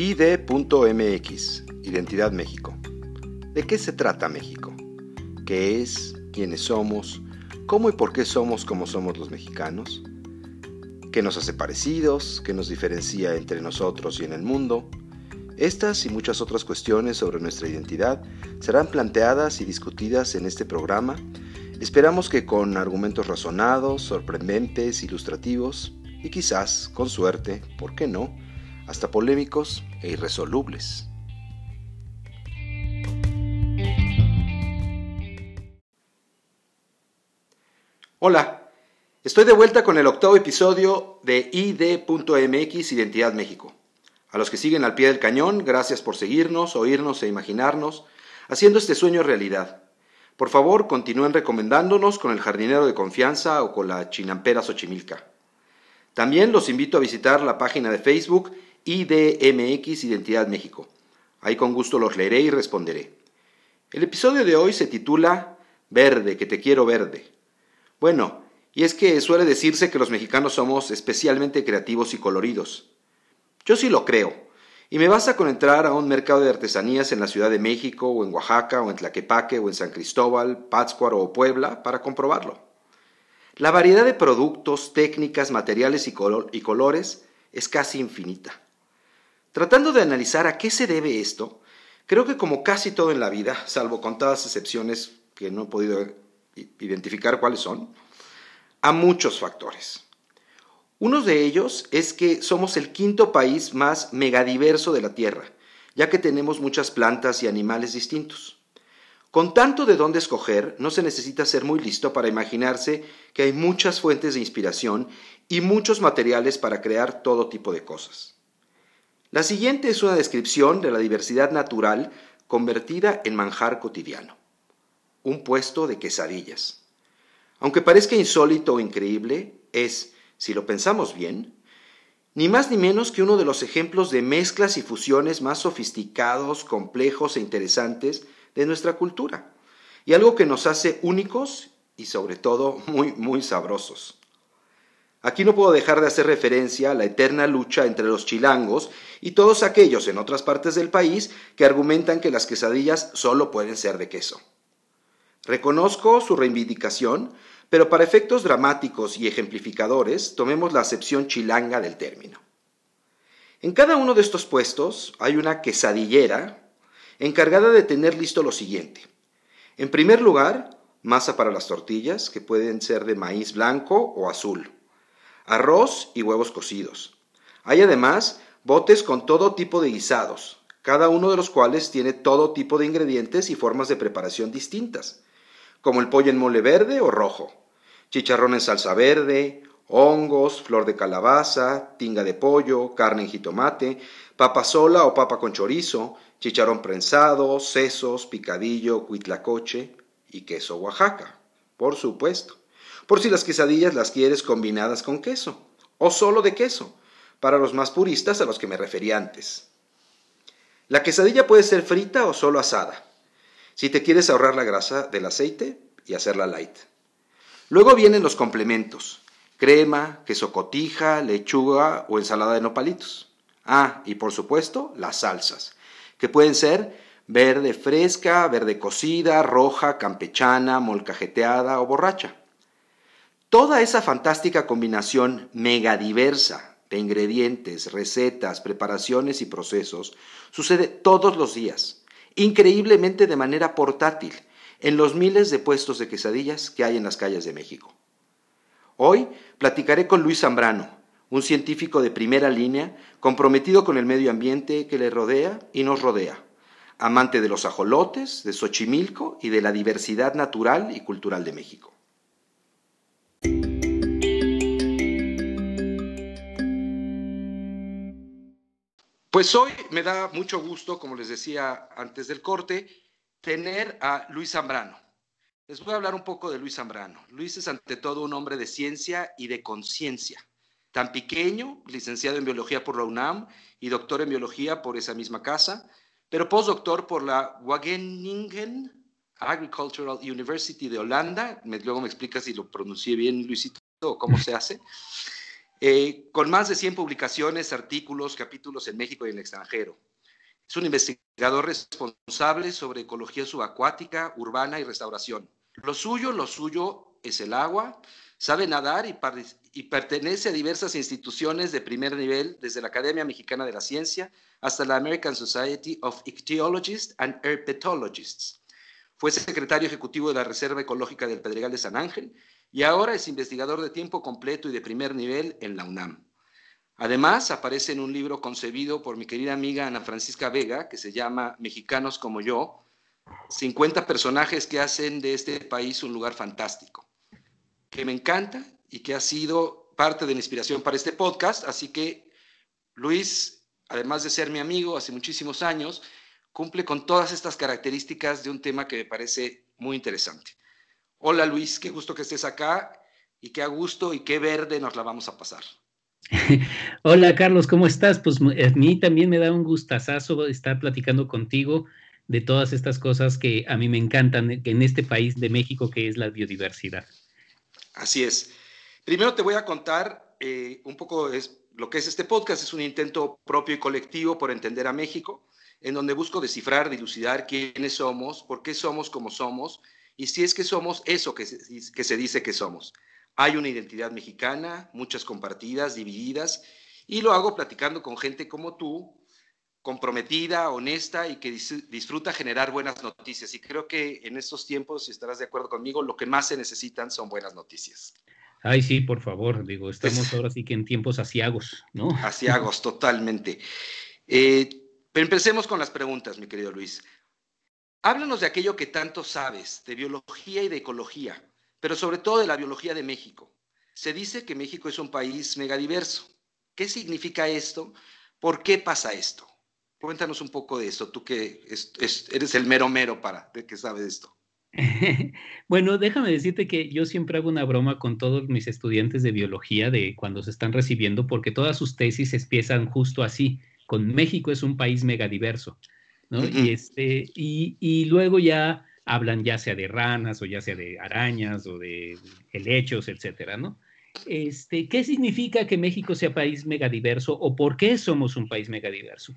ID.mx, Identidad México. ¿De qué se trata México? ¿Qué es? ¿Quiénes somos? ¿Cómo y por qué somos como somos los mexicanos? ¿Qué nos hace parecidos? ¿Qué nos diferencia entre nosotros y en el mundo? Estas y muchas otras cuestiones sobre nuestra identidad serán planteadas y discutidas en este programa. Esperamos que con argumentos razonados, sorprendentes, ilustrativos y quizás, con suerte, ¿por qué no?, hasta polémicos e irresolubles. Hola, estoy de vuelta con el octavo episodio de ID.mx Identidad México. A los que siguen al pie del cañón, gracias por seguirnos, oírnos e imaginarnos, haciendo este sueño realidad. Por favor, continúen recomendándonos con el jardinero de confianza o con la chinampera Xochimilca. También los invito a visitar la página de Facebook IDMX Identidad México. Ahí con gusto los leeré y responderé. El episodio de hoy se titula Verde, que te quiero verde. Bueno, y es que suele decirse que los mexicanos somos especialmente creativos y coloridos. Yo sí lo creo, y me basta con entrar a un mercado de artesanías en la Ciudad de México, o en Oaxaca, o en Tlaquepaque, o en San Cristóbal, Pátzcuaro o Puebla para comprobarlo. La variedad de productos, técnicas, materiales y, y colores es casi infinita. Tratando de analizar a qué se debe esto, creo que como casi todo en la vida, salvo contadas excepciones que no he podido identificar cuáles son, a muchos factores. Uno de ellos es que somos el quinto país más megadiverso de la Tierra, ya que tenemos muchas plantas y animales distintos. Con tanto de dónde escoger, no se necesita ser muy listo para imaginarse que hay muchas fuentes de inspiración y muchos materiales para crear todo tipo de cosas. La siguiente es una descripción de la diversidad natural convertida en manjar cotidiano. Un puesto de quesadillas. Aunque parezca insólito o increíble, es, si lo pensamos bien, ni más ni menos que uno de los ejemplos de mezclas y fusiones más sofisticados, complejos e interesantes de nuestra cultura, y algo que nos hace únicos y sobre todo muy, muy sabrosos. Aquí no puedo dejar de hacer referencia a la eterna lucha entre los chilangos y todos aquellos en otras partes del país que argumentan que las quesadillas solo pueden ser de queso. Reconozco su reivindicación, pero para efectos dramáticos y ejemplificadores tomemos la acepción chilanga del término. En cada uno de estos puestos hay una quesadillera encargada de tener listo lo siguiente. En primer lugar, masa para las tortillas, que pueden ser de maíz blanco o azul arroz y huevos cocidos. Hay además botes con todo tipo de guisados, cada uno de los cuales tiene todo tipo de ingredientes y formas de preparación distintas, como el pollo en mole verde o rojo, chicharrón en salsa verde, hongos, flor de calabaza, tinga de pollo, carne en jitomate, papa sola o papa con chorizo, chicharrón prensado, sesos, picadillo, cuitlacoche y queso Oaxaca, por supuesto por si las quesadillas las quieres combinadas con queso, o solo de queso, para los más puristas a los que me refería antes. La quesadilla puede ser frita o solo asada, si te quieres ahorrar la grasa del aceite y hacerla light. Luego vienen los complementos, crema, queso cotija, lechuga o ensalada de nopalitos. Ah, y por supuesto, las salsas, que pueden ser verde fresca, verde cocida, roja, campechana, molcajeteada o borracha. Toda esa fantástica combinación megadiversa de ingredientes, recetas, preparaciones y procesos sucede todos los días, increíblemente de manera portátil, en los miles de puestos de quesadillas que hay en las calles de México. Hoy platicaré con Luis Zambrano, un científico de primera línea, comprometido con el medio ambiente que le rodea y nos rodea, amante de los ajolotes, de Xochimilco y de la diversidad natural y cultural de México. Pues hoy me da mucho gusto, como les decía antes del corte, tener a Luis Zambrano. Les voy a hablar un poco de Luis Zambrano. Luis es ante todo un hombre de ciencia y de conciencia. Tan pequeño, licenciado en biología por la UNAM y doctor en biología por esa misma casa, pero postdoctor por la Wageningen Agricultural University de Holanda. luego me explica si lo pronuncié bien, Luisito, o cómo se hace. Eh, con más de 100 publicaciones, artículos, capítulos en México y en el extranjero. Es un investigador responsable sobre ecología subacuática, urbana y restauración. Lo suyo, lo suyo es el agua, sabe nadar y, y, pertenece a diversas instituciones de primer nivel, desde la Academia Mexicana de la Ciencia hasta la American Society of Ichthyologists and Herpetologists. Fue secretario ejecutivo de la Reserva Ecológica del Pedregal de San Ángel y ahora es investigador de tiempo completo y de primer nivel en la UNAM. Además, aparece en un libro concebido por mi querida amiga Ana Francisca Vega, que se llama Mexicanos como yo, 50 personajes que hacen de este país un lugar fantástico, que me encanta y que ha sido parte de la inspiración para este podcast. Así que, Luis, además de ser mi amigo hace muchísimos años, cumple con todas estas características de un tema que me parece muy interesante. Hola Luis, qué gusto que estés acá y qué a gusto y qué verde nos la vamos a pasar. Hola Carlos, ¿cómo estás? Pues a mí también me da un gustazazo estar platicando contigo de todas estas cosas que a mí me encantan en este país de México que es la biodiversidad. Así es. Primero te voy a contar eh, un poco es, lo que es este podcast. Es un intento propio y colectivo por entender a México, en donde busco descifrar, dilucidar quiénes somos, por qué somos como somos y si es que somos eso que se, que se dice que somos. Hay una identidad mexicana, muchas compartidas, divididas, y lo hago platicando con gente como tú, comprometida, honesta y que disfruta generar buenas noticias. Y creo que en estos tiempos, si estarás de acuerdo conmigo, lo que más se necesitan son buenas noticias. Ay, sí, por favor, digo, estamos ahora sí que en tiempos asiagos, ¿no? Asiagos, totalmente. Eh, pero empecemos con las preguntas, mi querido Luis. Háblanos de aquello que tanto sabes, de biología y de ecología, pero sobre todo de la biología de México. Se dice que México es un país megadiverso. ¿Qué significa esto? ¿Por qué pasa esto? Cuéntanos un poco de esto, tú que eres el mero mero para que sabes esto. bueno, déjame decirte que yo siempre hago una broma con todos mis estudiantes de biología de cuando se están recibiendo, porque todas sus tesis empiezan justo así, con México es un país megadiverso. Y, este, y, luego ya hablan ya sea de ranas o ya sea de arañas o de helechos, etcétera, ¿no? Este, ¿Qué significa que México sea país megadiverso o por qué somos un país megadiverso?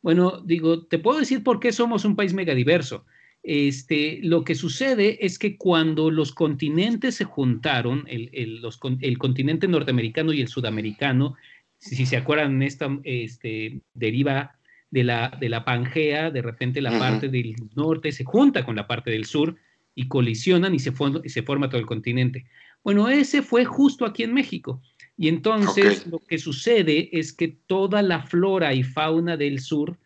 Bueno, digo, te puedo decir por qué somos un país megadiverso. Este, lo que sucede es que cuando los continentes se juntaron, el, el, los, el continente norteamericano y el sudamericano, si, se acuerdan, esta este, deriva de la, de la Pangea, de repente la parte del norte se junta con la parte del sur y colisionan y se, y se forma todo el continente. Bueno, ese fue justo aquí en México. Y entonces lo que sucede es que toda la flora y fauna del sur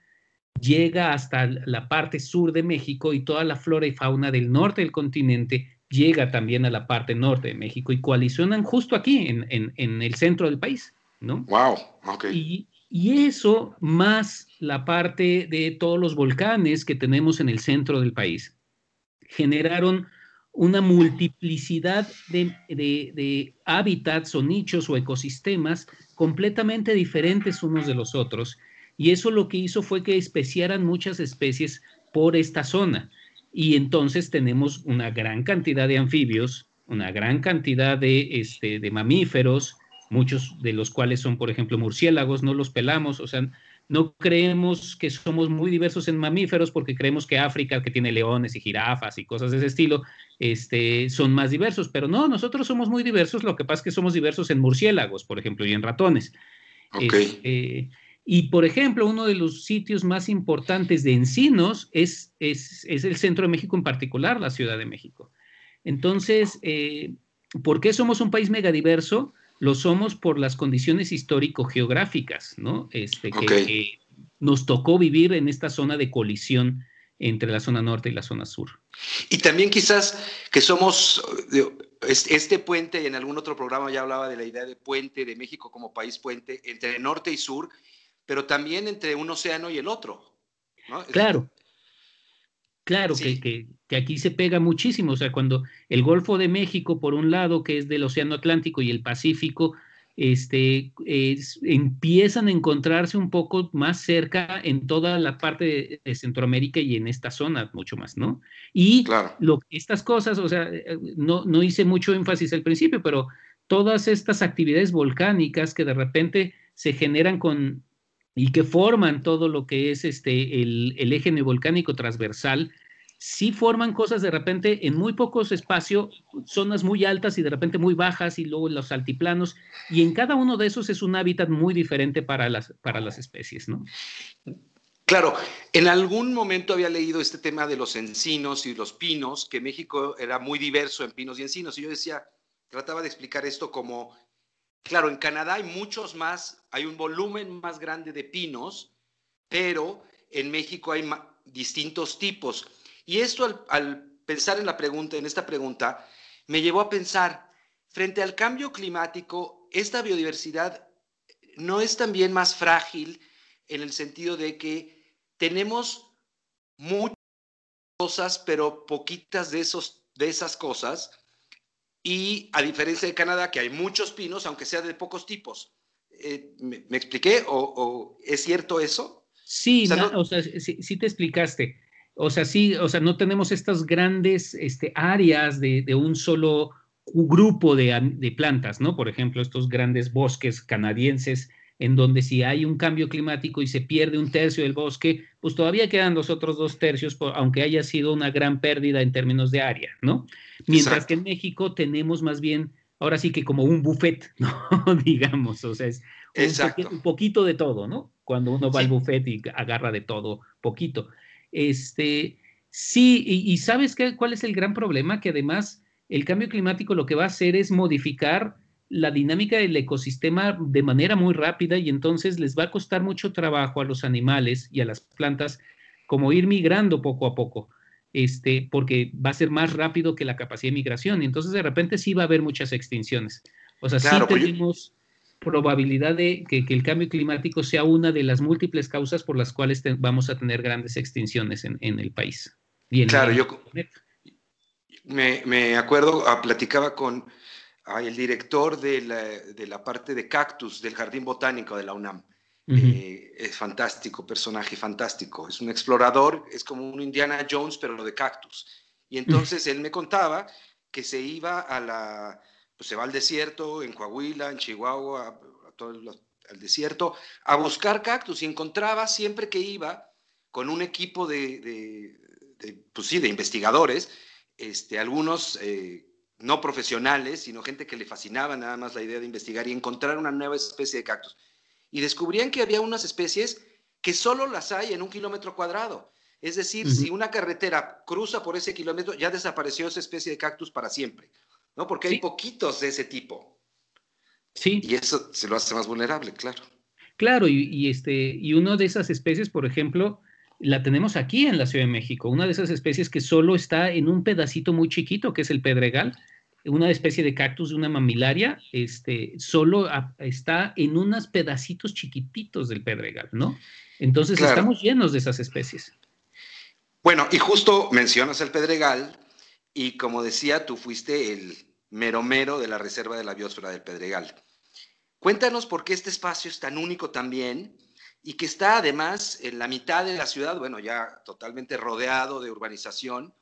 llega hasta la parte sur de México y toda la flora y fauna del norte del continente llega también a la parte norte de México y coalicionan justo aquí, en, en, el centro del país, ¿no? Wow, ok. Y, y eso más la parte de todos los volcanes que tenemos en el centro del país generaron una multiplicidad de, hábitats o nichos o ecosistemas completamente diferentes unos de los otros. Y eso lo que hizo fue que especiaran muchas especies por esta zona. Y entonces tenemos una gran cantidad de anfibios, una gran cantidad de, este, de mamíferos, muchos de los cuales son, por ejemplo, murciélagos, no los pelamos, o sea, no creemos que somos muy diversos en mamíferos porque creemos que África, que tiene leones y jirafas y cosas de ese estilo, este, son más diversos, pero no, nosotros somos muy diversos, lo que pasa es que somos diversos en murciélagos, por ejemplo, y en ratones. Este, y, por ejemplo, uno de los sitios más importantes de encinos es, es, el centro de México en particular, la Ciudad de México. Entonces, eh, ¿por qué somos un país megadiverso? Lo somos por las condiciones histórico-geográficas, ¿no? Este, que, nos tocó vivir en esta zona de colisión entre la zona norte y la zona sur. Y también quizás que somos, este puente, en algún otro programa ya hablaba de la idea de puente, de México como país puente, entre norte y sur, pero también entre un océano y el otro. ¿no? Claro, Claro, que, aquí se pega muchísimo. O sea, cuando el Golfo de México, por un lado, que es del Océano Atlántico y el Pacífico, este, empiezan a encontrarse un poco más cerca en toda la parte de, Centroamérica y en esta zona mucho más, ¿no? Y lo, estas cosas, o sea, no, no hice mucho énfasis al principio, pero todas estas actividades volcánicas que de repente se generan con y que forman todo lo que es este, el, eje neovolcánico transversal, sí forman cosas de repente en muy pocos espacios, zonas muy altas y de repente muy bajas y luego los altiplanos, y en cada uno de esos es un hábitat muy diferente para las, para las especies, ¿no? Claro, en algún momento había leído este tema de los encinos y los pinos, que México era muy diverso en pinos y encinos, y yo decía, trataba de explicar esto como, claro, en Canadá hay muchos más, hay un volumen más grande de pinos, pero en México hay distintos tipos. Y esto al, pensar en la pregunta, en esta pregunta, me llevó a pensar, frente al cambio climático, esta biodiversidad no es también más frágil en el sentido de que tenemos muchas cosas, pero poquitas de, esos, de esas cosas. Y a diferencia de Canadá, que hay muchos pinos, aunque sea de pocos tipos. Eh, ¿me, expliqué? ¿O, es cierto eso? Sí, o sea, sí, te explicaste. O sea, sí, o sea, no tenemos estas grandes este, áreas de, un solo grupo de, plantas, ¿no? Por ejemplo, estos grandes bosques canadienses, en donde si hay un cambio climático y se pierde un tercio del bosque, pues todavía quedan los otros dos tercios, aunque haya sido una gran pérdida en términos de área, ¿no? Mientras que en México tenemos más bien, ahora sí que como un buffet, ¿no? Digamos, o sea, es un, poquito de todo, ¿no? Cuando uno va al buffet y agarra de todo poquito. Este, sí, y, sabes qué, cuál es el gran problema, que además el cambio climático lo que va a hacer es modificar la dinámica del ecosistema de manera muy rápida y entonces les va a costar mucho trabajo a los animales y a las plantas como ir migrando poco a poco, este, porque va a ser más rápido que la capacidad de migración y entonces de repente sí va a haber muchas extinciones. O sea, sí pues tenemos probabilidad de que, el cambio climático sea una de las múltiples causas por las cuales vamos a tener grandes extinciones en, el país. claro, yo me, acuerdo, ah, platicaba con el director de la, parte de cactus del Jardín Botánico de la UNAM. Eh, es fantástico, personaje fantástico. Es un explorador, es como un Indiana Jones, pero lo de cactus. Y entonces él me contaba que se iba a la, pues, se va al desierto, en Coahuila, en Chihuahua, a, todo el, desierto, a buscar cactus y encontraba siempre que iba con un equipo de, pues sí, de investigadores, este, algunos eh, no profesionales, sino gente que le fascinaba nada más la idea de investigar y encontrar una nueva especie de cactus. Y descubrían que había unas especies que solo las hay en un kilómetro cuadrado. Es decir, si una carretera cruza por ese kilómetro, ya desapareció esa especie de cactus para siempre. ¿no? Porque hay poquitos de ese tipo. Sí. Y eso se lo hace más vulnerable, claro. Claro, y, este, y una de esas especies, por ejemplo, la tenemos aquí en la Ciudad de México, una de esas especies que solo está en un pedacito muy chiquito, que es el pedregal, una especie de cactus de una mamilaria, este, solo está en unos pedacitos chiquititos del pedregal, ¿no? Entonces estamos llenos de esas especies. Bueno, y justo mencionas el pedregal, y como decía, tú fuiste el mero mero de la Reserva de la Biosfera del Pedregal. Cuéntanos por qué este espacio es tan único también y que está además en la mitad de la ciudad, bueno, ya totalmente rodeado de urbanización,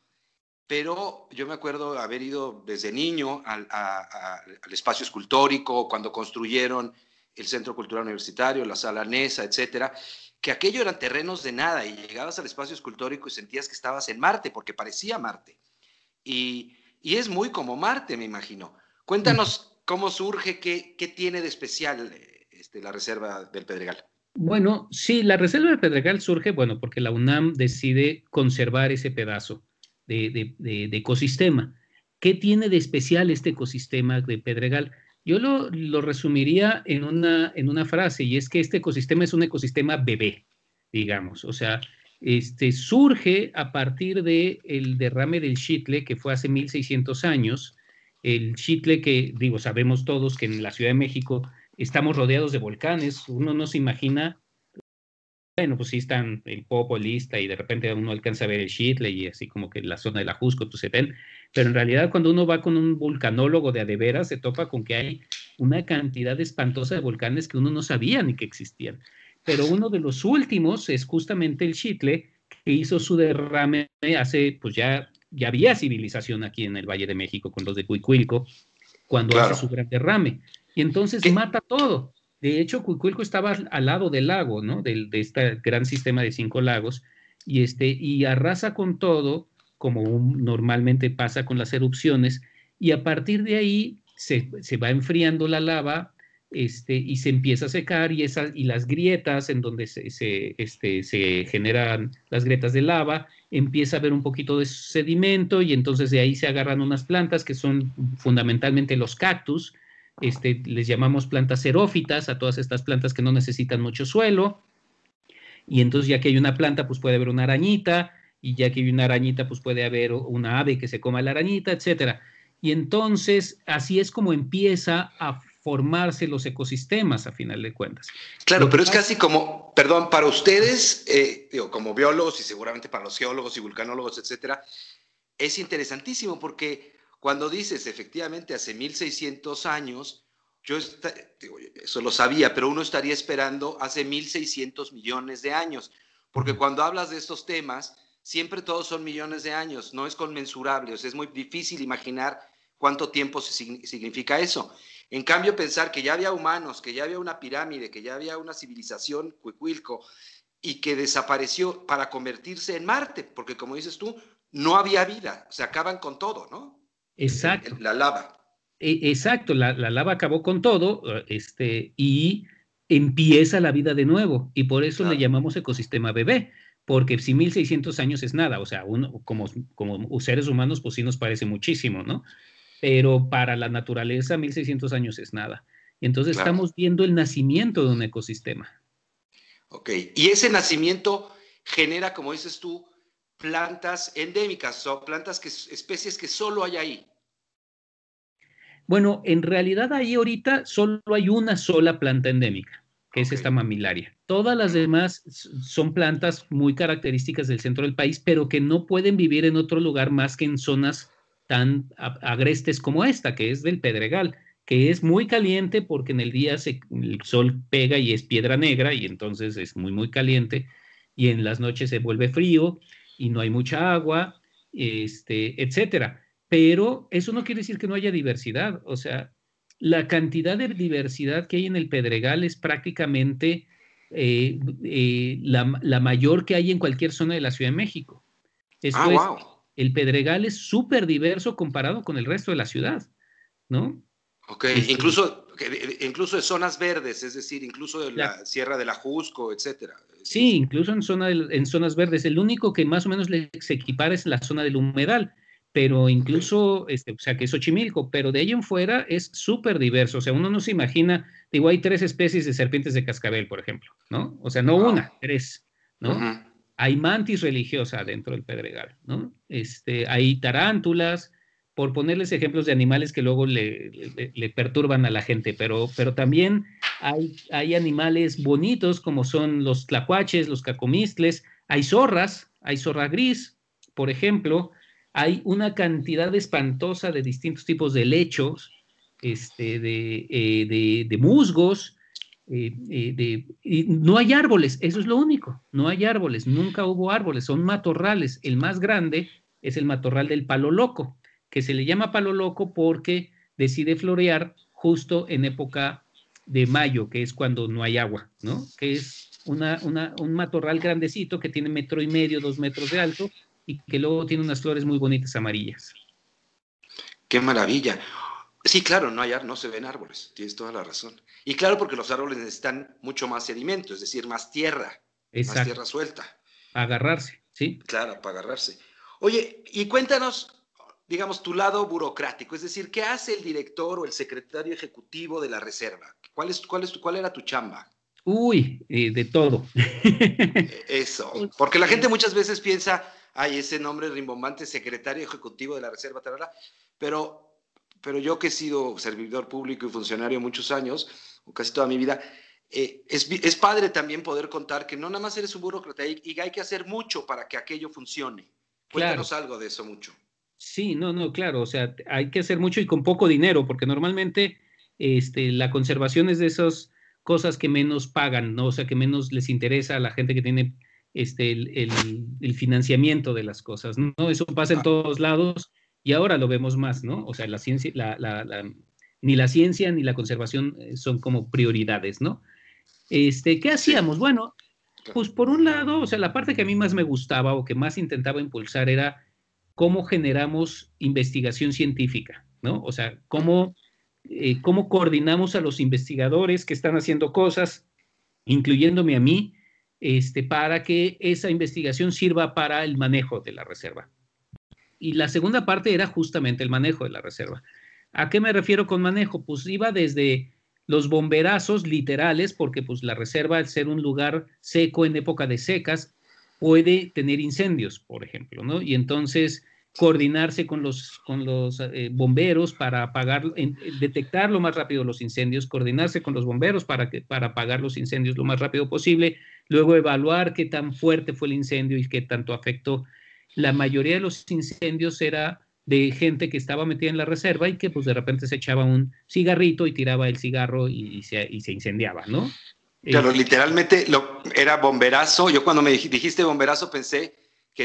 pero yo me acuerdo haber ido desde niño al, al espacio escultórico, cuando construyeron el Centro Cultural Universitario, la Sala Nesa, etcétera, que aquello eran terrenos de nada y llegabas al espacio escultórico y sentías que estabas en Marte, porque parecía Marte. Y, es muy como Marte, me imagino. Cuéntanos cómo surge, qué, qué tiene de especial este, la Reserva del Pedregal. Bueno, sí, la Reserva del Pedregal surge, bueno, porque la UNAM decide conservar ese pedazo de, ecosistema. ¿Qué tiene de especial este ecosistema de Pedregal? Yo lo, lo, resumiría en una, en una frase, y es que este ecosistema es un ecosistema bebé, digamos. O sea, este, surge a partir del el derrame del Chitle, que fue hace 1600 años. El Chitle que, digo, sabemos todos que en la Ciudad de México estamos rodeados de volcanes. Uno no se imagina, bueno, pues sí están el Popo, lista, y de repente uno alcanza a ver el Chitle y así como que la zona de la Jusco, Tucetel. Pero en realidad cuando uno va con un vulcanólogo de adeveras, se topa con que hay una cantidad espantosa de volcanes que uno no sabía ni que existían pero uno de los últimos es justamente el Chitle, que hizo su derrame hace, pues ya, ya había civilización aquí en el Valle de México con los de Cuicuilco, cuando hace su gran derrame. Y entonces mata todo. De hecho, Cuicuilco estaba al lado del lago, ¿no? De, de este gran sistema de cinco lagos, y, este, y arrasa con todo, como normalmente pasa con las erupciones, y a partir de ahí se, se va enfriando la lava, este, y se empieza a secar y, esas, y las grietas en donde se, se, este, se generan las grietas de lava, empieza a haber un poquito de sedimento y entonces de ahí se agarran unas plantas que son fundamentalmente los cactus, este, les llamamos plantas xerófitas a todas estas plantas que no necesitan mucho suelo, y entonces ya que hay una planta, pues puede haber una arañita, y ya que hay una arañita, pues puede haber una ave que se coma la arañita, etcétera. Y entonces así es como empieza a formarse los ecosistemas a final de cuentas. Claro, pero es casi como, perdón, para ustedes, eh, digo, como biólogos y seguramente para los geólogos y vulcanólogos, etcétera, es interesantísimo porque cuando dices efectivamente hace 1600 años, yo digo, eso lo sabía, pero uno estaría esperando hace 1600 millones de años, porque cuando hablas de estos temas, siempre todos son millones de años, no es conmensurable, o sea, es muy difícil imaginar cuánto tiempo significa eso. En cambio, pensar que ya había humanos, que ya había una pirámide, que ya había una civilización, Cuicuilco, y que desapareció para convertirse en Marte, porque como dices tú, no había vida, se acaban con todo, ¿no? Exacto. La lava. E, exacto, la, lava acabó con todo este, y empieza la vida de nuevo, y por eso le llamamos ecosistema bebé, porque si 1600 años es nada, o sea, uno, como, como seres humanos, pues sí nos parece muchísimo, ¿no? pero para la naturaleza 1600 años es nada. Y entonces estamos viendo el nacimiento de un ecosistema. Ok, y ese nacimiento genera, como dices tú, plantas endémicas o plantas que, especies que solo hay ahí. Bueno, en realidad ahí ahorita solo hay una sola planta endémica, que es esta mamilaria. Todas las demás son plantas muy características del centro del país, pero que no pueden vivir en otro lugar más que en zonas tan agrestes como esta, que es del Pedregal, que es muy caliente porque en el día el sol pega y es piedra negra y entonces es muy, muy caliente y en las noches se vuelve frío y no hay mucha agua, este, etcétera. Pero eso no quiere decir que no haya diversidad, o sea, la cantidad de diversidad que hay en el Pedregal es prácticamente eh, eh, la, mayor que hay en cualquier zona de la Ciudad de México. ah, wow el Pedregal es súper diverso comparado con el resto de la ciudad, ¿no? Ok, este, incluso, incluso de zonas verdes, es decir, incluso de la, Sierra de la Jusco, etcétera. Sí, incluso en, zona en zonas verdes. El único que más o menos se equipara es la zona del humedal, pero incluso, este, o sea, que es Xochimilco, pero de ahí en fuera es súper diverso. O sea, uno no se imagina, digo, hay tres especies de serpientes de cascabel, por ejemplo, ¿no? O sea, no una, tres, ¿no? hay mantis religiosa dentro del pedregal, ¿no? Este, hay tarántulas, por ponerles ejemplos de animales que luego le, perturban a la gente, pero, pero también hay, hay, animales bonitos como son los tlacuaches, los cacomistles, hay zorras, hay zorra gris, por ejemplo, hay una cantidad espantosa de distintos tipos de lechos, este, de, eh, de, de musgos, eh, eh, no hay árboles, eso es lo único, no hay árboles, nunca hubo árboles, son matorrales. El más grande es el matorral del palo loco, que se le llama palo loco porque decide florear justo en época de mayo, que es cuando no hay agua, ¿no? Que es una, un matorral grandecito que tiene metro y medio, dos metros de alto y que luego tiene unas flores muy bonitas amarillas. Qué maravilla. Sí, claro, no hay no se ven árboles, tienes toda la razón. Y claro, porque los árboles necesitan mucho más sedimento, es decir, más tierra, más tierra suelta. Agarrarse, ¿sí? Claro, para agarrarse. Oye, y cuéntanos, digamos, tu lado burocrático, es decir, ¿qué hace el director o el secretario ejecutivo de la reserva? ¿Cuál, es, cuál, es, cuál era tu chamba? Uy, eh, de todo. E, eso, porque la gente muchas veces piensa, ay, ese nombre rimbombante, secretario ejecutivo de la reserva, pero pero yo que he sido servidor público y funcionario muchos años, o casi toda mi vida, eh, es, padre también poder contar que no nada más eres un burócrata y, y hay que hacer mucho para que aquello funcione. Cuéntanos algo de eso mucho. Sí, no, no, claro, o sea, hay que hacer mucho y con poco dinero, porque normalmente este, la conservación es de esas cosas que menos pagan, ¿no? O sea, que menos les interesa a la gente que tiene este, el, el, financiamiento de las cosas, ¿no? Eso pasa en todos lados y ahora lo vemos más, ¿no? O sea, la ciencia, la, ni la ciencia ni la conservación eh, son como prioridades, ¿no? Este, ¿Qué hacíamos? Bueno, pues por un lado, o sea, la parte que a mí más me gustaba o que más intentaba impulsar era cómo generamos investigación científica, ¿no? O sea, cómo, eh, cómo coordinamos a los investigadores que están haciendo cosas, incluyéndome a mí, este, para que esa investigación sirva para el manejo de la reserva. Y la segunda parte era justamente el manejo de la reserva. ¿A qué me refiero con manejo? Pues iba desde los bomberazos literales, porque pues la reserva, al ser un lugar seco en época de secas, puede tener incendios, por ejemplo, ¿no? Y entonces coordinarse con los, con los eh, bomberos para apagar, detectar lo más rápido los incendios, coordinarse con los bomberos para, que, para apagar los incendios lo más rápido posible, luego evaluar qué tan fuerte fue el incendio y qué tanto afectó. La mayoría de los incendios era de gente que estaba metida en la reserva y que pues de repente se echaba un cigarrito y tiraba el cigarro y, se, y se, incendiaba, ¿no? Claro, literalmente lo, era bomberazo. Yo cuando me dijiste bomberazo pensé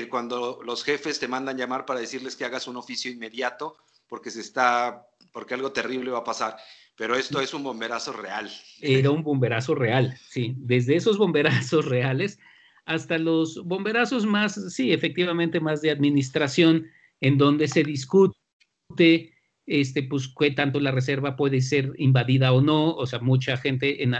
que cuando los jefes te mandan llamar para decirles que hagas un oficio inmediato porque se está, porque algo terrible va a pasar. Pero esto es un bomberazo real. Era un bomberazo real, sí. Desde esos bomberazos reales hasta los bomberazos más, sí, efectivamente más de administración, en donde se discute este, pues, qué tanto la reserva puede ser invadida o no. O sea, mucha gente, en,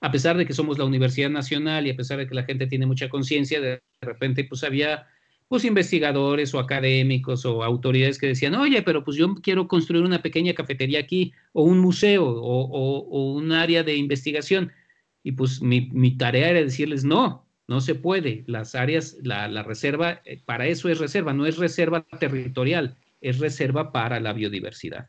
a pesar de que somos la Universidad Nacional y a pesar de que la gente tiene mucha conciencia, de repente, pues había pues investigadores o académicos o autoridades que decían, oye, pero pues yo quiero construir una pequeña cafetería aquí o un museo o, un área de investigación. Y pues mi, mi, tarea era decirles, no, no se puede. Las áreas, la, la reserva, eh, para eso es reserva, no es reserva territorial es reserva para la biodiversidad.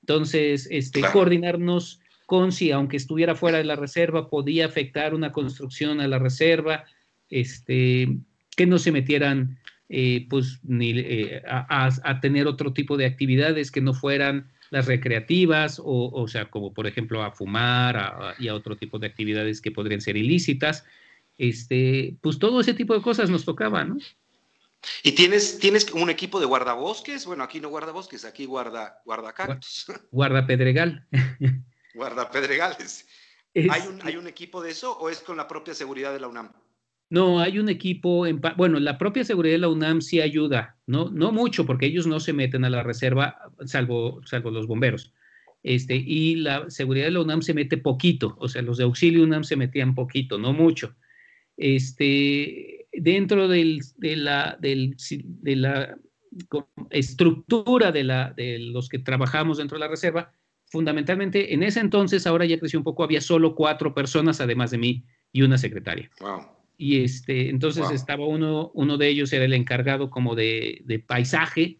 Entonces, este, coordinarnos con si, aunque estuviera fuera de la reserva, podía afectar una construcción a la reserva, este, que no se metieran eh, pues, ni, eh, a, tener otro tipo de actividades que no fueran las recreativas, o, o sea, como por ejemplo a fumar y a otro tipo de actividades que podrían ser ilícitas. Este, pues todo ese tipo de cosas nos tocaba, ¿no? ¿Y tienes, tienes un equipo de guardabosques? Bueno, aquí no guardabosques, aquí guarda, guarda cactus. Guarda pedregal. guarda pedregales. ¿Hay, un, ¿Hay un equipo de eso o es con la propia seguridad de la UNAM? No, hay un equipo, en, bueno, la propia seguridad de la UNAM sí ayuda, no, no mucho, porque ellos no se meten a la reserva, salvo, salvo los bomberos. Este, y la seguridad de la UNAM se mete poquito, o sea, los de auxilio UNAM se metían poquito, no mucho. Este, dentro de, la, de la estructura de, la, de los que trabajamos dentro de la reserva, fundamentalmente en ese entonces, ahora ya creció un poco, había solo cuatro personas, además de mí, y una secretaria. Y este, entonces estaba uno, uno de ellos era el encargado como de, de, paisaje,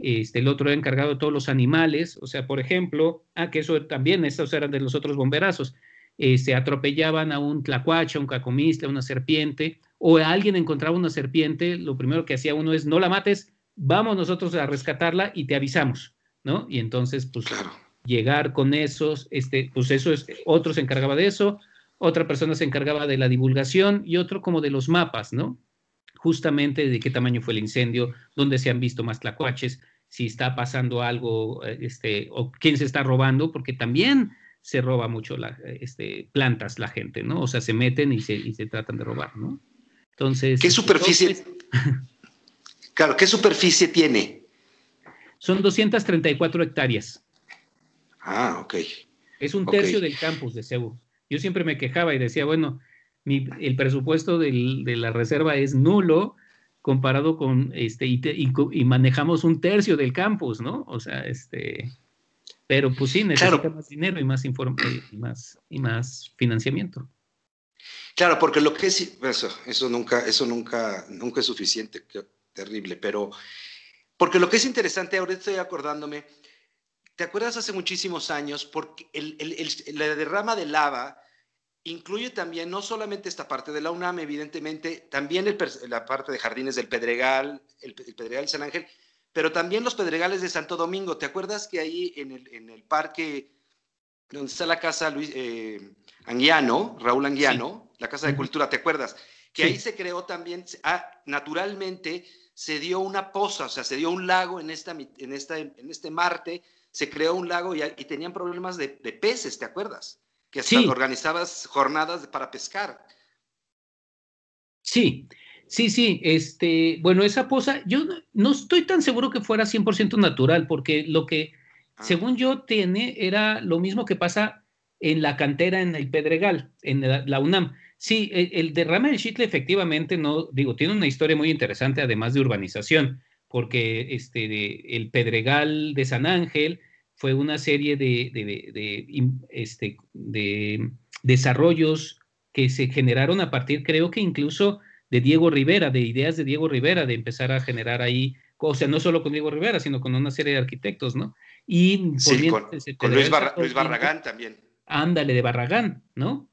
este, el otro era encargado de todos los animales, o sea, por ejemplo, ah, que eso también, estos eran de los otros bomberazos, se este, atropellaban a un tlacuache, a un cacomistle, a una serpiente, o alguien encontraba una serpiente, lo primero que hacía uno es, no la mates, vamos nosotros a rescatarla y te avisamos, ¿no? Y entonces, pues, llegar con esos, este, pues eso es, otro se encargaba de eso, otra persona se encargaba de la divulgación y otro como de los mapas, ¿no? Justamente de qué tamaño fue el incendio, dónde se han visto más tlacuaches, si está pasando algo, eh, este, o quién se está robando, porque también se roba mucho la, este, plantas la gente, ¿no? O sea, se meten y se, y se tratan de robar, ¿no? Entonces. ¿Qué superficie? claro, ¿qué superficie tiene? Son 234 hectáreas. Ah, ok. Es un tercio del campus de Cebu. Yo siempre me quejaba y decía, bueno, el presupuesto de la reserva es nulo comparado con este, y, manejamos un tercio del campus, ¿no? O sea, este, pero pues sí, necesita más dinero y más, y más, y más financiamiento. Claro, porque lo que es eso, eso nunca, eso nunca, nunca es suficiente, qué terrible, pero porque lo que es interesante, ahorita estoy acordándome, ¿te acuerdas hace muchísimos años? Porque el, el, la derrama de lava incluye también no solamente esta parte de la UNAM, evidentemente, también la parte de Jardines del Pedregal, el, Pedregal de San Ángel, pero también los Pedregales de Santo Domingo. ¿Te acuerdas que ahí en el, en el parque donde está la casa Luis eh, Anguiano, Raúl Anguiano, la Casa de Cultura, ¿te acuerdas? Que ahí se creó también, ah, naturalmente se dio una poza, o sea, se dio un lago en, esta, en, esta, en este Marte, se creó un lago y, tenían problemas de, peces, ¿te acuerdas? Que hasta organizabas jornadas para pescar. Sí, sí, sí. Este, bueno, esa poza, yo no, estoy tan seguro que fuera 100% natural, porque lo que, ah. según yo, tiene era lo mismo que pasa en la cantera en el Pedregal, en la, UNAM. Sí, el, el derrame del Chitle efectivamente no, digo, tiene una historia muy interesante, además de urbanización porque este, el Pedregal de San Ángel fue una serie de, este, de, desarrollos que se generaron a partir, creo que incluso de Diego Rivera, de ideas de Diego Rivera, de empezar a generar ahí, o sea, no solo con Diego Rivera, sino con una serie de arquitectos, ¿no? Y con, Luis, Luis Barragán también. Ándale, de Barragán, ¿no?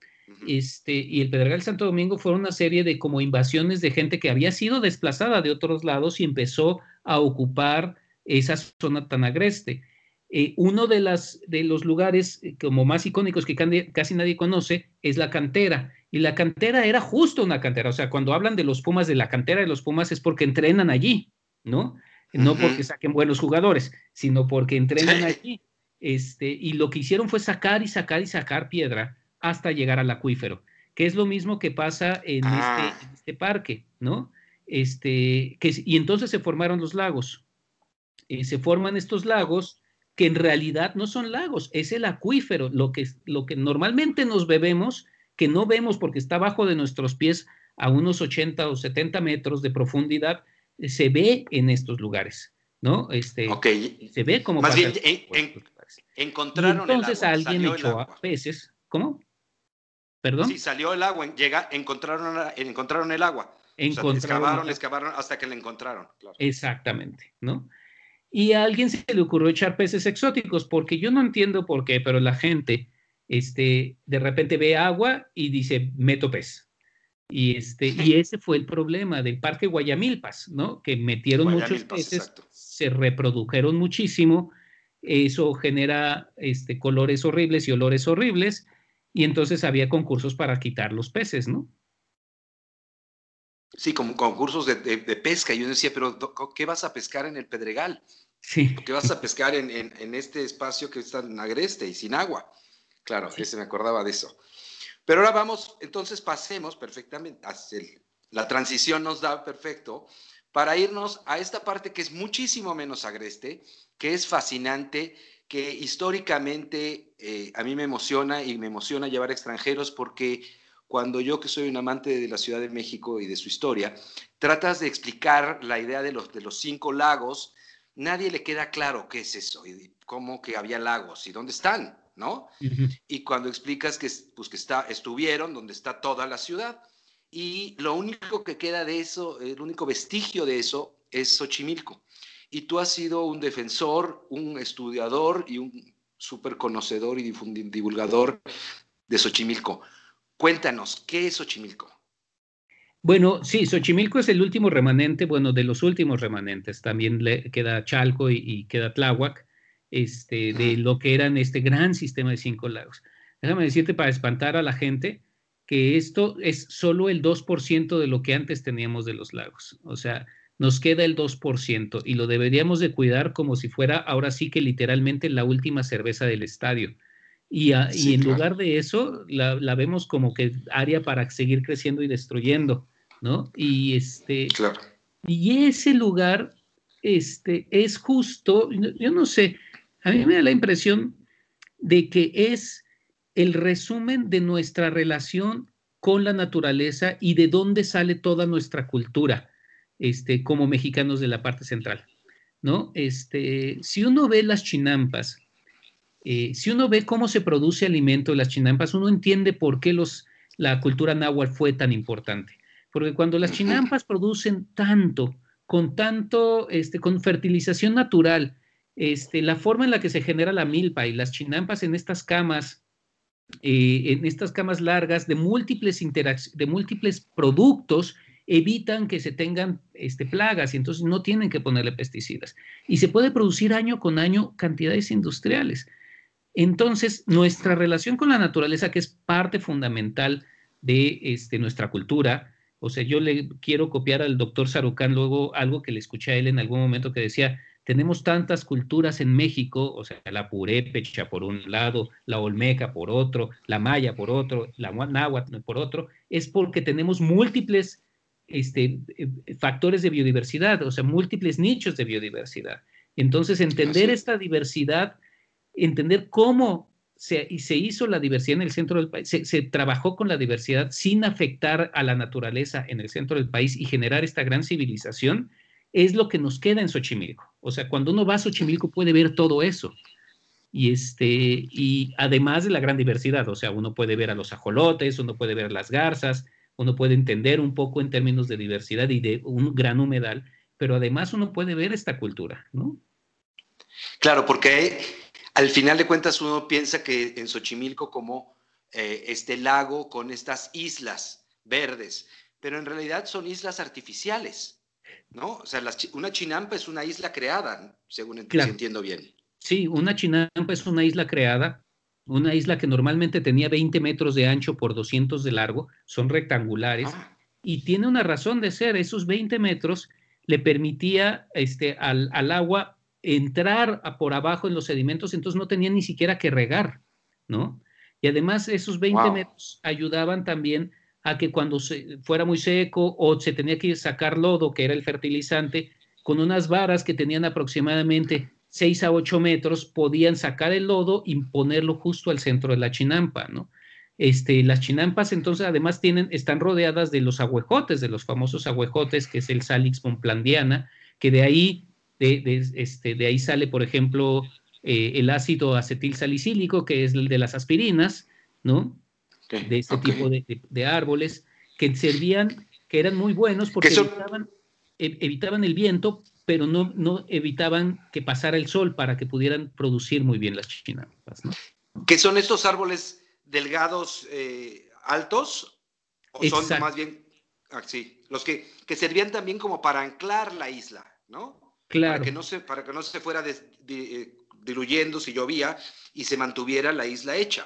este, y el Pedregal Santo Domingo fueron una serie de como invasiones de gente que había sido desplazada de otros lados y empezó a ocupar esa zona tan agreste. Eh, uno de, las, de los lugares eh, como más icónicos que casi nadie conoce es la cantera. Y la cantera era justo una cantera. O sea, cuando hablan de los Pumas, de la cantera de los Pumas, es porque entrenan allí, ¿no? No porque saquen buenos jugadores, sino porque entrenan allí. Este, y lo que hicieron fue sacar y sacar y sacar piedra hasta llegar al acuífero, que es lo mismo que pasa en, este, ah. este, parque, ¿no? Este, que, y entonces se formaron los lagos. Eh, se forman estos lagos que en realidad no son lagos, es el acuífero, lo que, lo que normalmente nos bebemos, que no vemos porque está abajo de nuestros pies a unos 80 o 70 metros de profundidad, eh, se ve en estos lugares, ¿no? Este, Se ve como... Más bien, encontraron entonces alguien echó peces, ¿cómo? ¿Perdón? Sí, salió el agua, llega, encontraron, encontraron el agua. Encontraron, excavaron, excavaron hasta que la encontraron. Exactamente, ¿no? Y a alguien se le ocurrió echar peces exóticos, porque yo no entiendo por qué, pero la gente este, de repente ve agua y dice, meto pez. Y, este, y ese fue el problema del Parque Guayamilpas, ¿no? Que metieron muchos peces, se reprodujeron muchísimo, eso genera este, colores horribles y olores horribles, y entonces había concursos para quitar los peces, ¿no? Sí, como concursos de, pesca. Y yo decía, pero ¿qué vas a pescar en el Pedregal? Sí. ¿Qué vas a pescar en, este espacio que está en agreste y sin agua? Claro, se me acordaba de eso. Pero ahora vamos, entonces pasemos perfectamente, la transición nos da perfecto para irnos a esta parte que es muchísimo menos agreste, que es fascinante, que históricamente eh, a mí me emociona y me emociona llevar extranjeros porque cuando yo que soy un amante de la Ciudad de México y de su historia, tratas de explicar la idea de los, de los cinco lagos, nadie le queda claro qué es eso y cómo que había lagos y dónde están, ¿no? Y cuando explicas que, pues, que está, estuvieron donde está toda la ciudad y lo único que queda de eso, el único vestigio de eso es Xochimilco y tú has sido un defensor, un estudiador y un súper conocedor y divulgador de Xochimilco. Cuéntanos, ¿qué es Xochimilco? Bueno, sí, Xochimilco es el último remanente, bueno, de los últimos remanentes. También le queda Chalco y, queda Tláhuac, este, de lo que eran este gran sistema de cinco lagos. Déjame decirte para espantar a la gente que esto es solo el 2% de lo que antes teníamos de los lagos. O sea, nos queda el 2% y lo deberíamos de cuidar como si fuera ahora sí que literalmente la última cerveza del estadio. Y, en lugar de eso, la, vemos como que área para seguir creciendo y destruyendo, ¿no? Y este, y ese lugar, este, es justo, yo no sé, a mí me da la impresión de que es el resumen de nuestra relación con la naturaleza y de dónde sale toda nuestra cultura este, como mexicanos de la parte central, ¿no? Este, si uno ve las chinampas, eh, si uno ve cómo se produce alimento en las chinampas, uno entiende por qué los, la cultura náhuatl fue tan importante. Porque cuando las chinampas producen tanto, con tanto, este, con fertilización natural, este, la forma en la que se genera la milpa y las chinampas en estas camas, eh, en estas camas largas de múltiples, de múltiples productos evitan que se tengan este, plagas y entonces no tienen que ponerle pesticidas. Y se puede producir año con año cantidades industriales. Entonces, nuestra relación con la naturaleza, que es parte fundamental de este, nuestra cultura, o sea, yo le quiero copiar al doctor Sarucán luego algo que le escuché a él en algún momento que decía, tenemos tantas culturas en México, o sea, la purépecha por un lado, la olmeca por otro, la maya por otro, la náhuatl por otro, es porque tenemos múltiples este, eh, factores de biodiversidad, o sea, múltiples nichos de biodiversidad. Entonces, entender esta diversidad, entender cómo se, se, hizo la diversidad en el centro del país, se, se, trabajó con la diversidad sin afectar a la naturaleza en el centro del país y generar esta gran civilización, es lo que nos queda en Xochimilco. O sea, cuando uno va a Xochimilco puede ver todo eso. Y, este, y además de la gran diversidad, o sea, uno puede ver a los ajolotes, uno puede ver las garzas, uno puede entender un poco en términos de diversidad y de un gran humedal, pero además uno puede ver esta cultura, ¿no? Claro, porque al final de cuentas uno piensa que en Xochimilco como eh, este lago con estas islas verdes, pero en realidad son islas artificiales. ¿No? O sea, una chinampa es una isla creada, según entiendo bien. Sí, una chinampa es una isla creada, una isla que normalmente tenía 20 metros de ancho por 200 de largo, son rectangulares, ah. y tiene una razón de ser, esos 20 metros le permitía este, al, agua entrar por abajo en los sedimentos, entonces no tenía ni siquiera que regar, ¿no? Y además esos 20 metros ayudaban también a que cuando se, fuera muy seco o se tenía que sacar lodo, que era el fertilizante, con unas varas que tenían aproximadamente 6 a 8 metros, podían sacar el lodo y ponerlo justo al centro de la chinampa, ¿no? Este, las chinampas entonces además tienen, están rodeadas de los agüejotes, de los famosos agüejotes, que es el Salix montplandiana, que de ahí, de, este, de ahí sale, por ejemplo, eh, el ácido acetil salicílico, que es el de las aspirinas, ¿no? De este tipo de, árboles que servían, que eran muy buenos porque e, evitaban, el viento, pero no, no evitaban que pasara el sol para que pudieran producir muy bien las chinampas. ¿no? ¿Qué son estos árboles delgados eh, altos? ¿O son más bien así? Ah, los que, que servían también como para anclar la isla, ¿no? Claro. Para que no se, para que no se fuera eh, diluyendo si llovía y se mantuviera la isla hecha.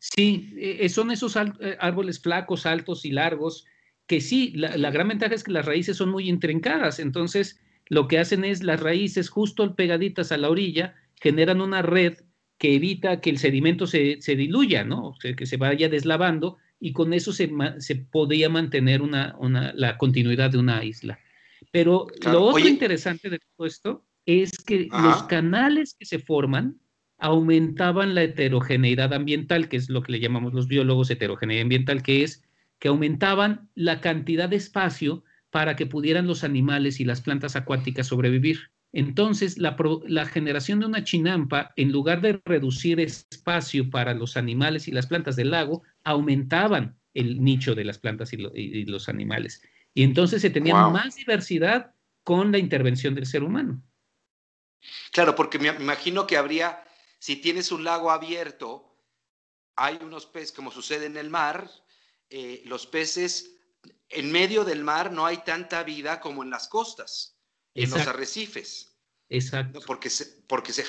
Sí, eh, son esos eh, árboles flacos, altos y largos, que sí, la, gran ventaja es que las raíces son muy intrincadas, entonces lo que hacen es las raíces justo pegaditas a la orilla generan una red que evita que el sedimento se, diluya, ¿no? O sea, que se vaya deslavando y con eso se, se podía mantener una, la continuidad de una isla. Pero lo otro interesante de todo esto es que los canales que se forman aumentaban la heterogeneidad ambiental, que es lo que le llamamos los biólogos heterogeneidad ambiental, que es que aumentaban la cantidad de espacio para que pudieran los animales y las plantas acuáticas sobrevivir. Entonces, la, generación de una chinampa, en lugar de reducir espacio para los animales y las plantas del lago, aumentaban el nicho de las plantas y, los animales. Y entonces se tenía más diversidad con la intervención del ser humano. Claro, porque me imagino que habría si tienes un lago abierto, hay unos peces, como sucede en el mar, eh, los peces en medio del mar no hay tanta vida como en las costas, en los arrecifes. Exacto. Porque se, porque se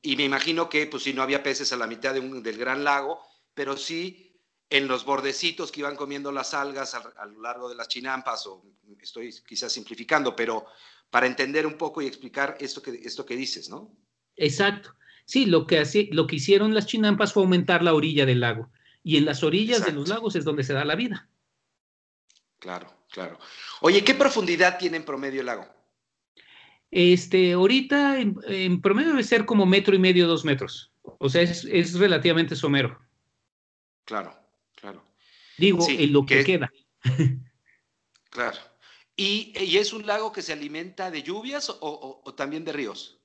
y me imagino que pues si no había peces a la mitad del gran lago, pero sí en los bordecitos que iban comiendo las algas a, a, lo largo de las chinampas, o estoy quizás simplificando, pero para entender un poco y explicar esto que, esto que dices, ¿no? Exacto. Sí, lo que, lo que hicieron las chinampas fue aumentar la orilla del lago. Y en las orillas de los lagos es donde se da la vida. Claro, claro. Oye, ¿qué profundidad tiene en promedio el lago? Este, ahorita en, promedio debe ser como metro y medio, dos metros. O sea, es, relativamente somero. Claro, claro. Digo, en lo que, queda. claro. ¿Y, es un lago que se alimenta de lluvias o también de ríos?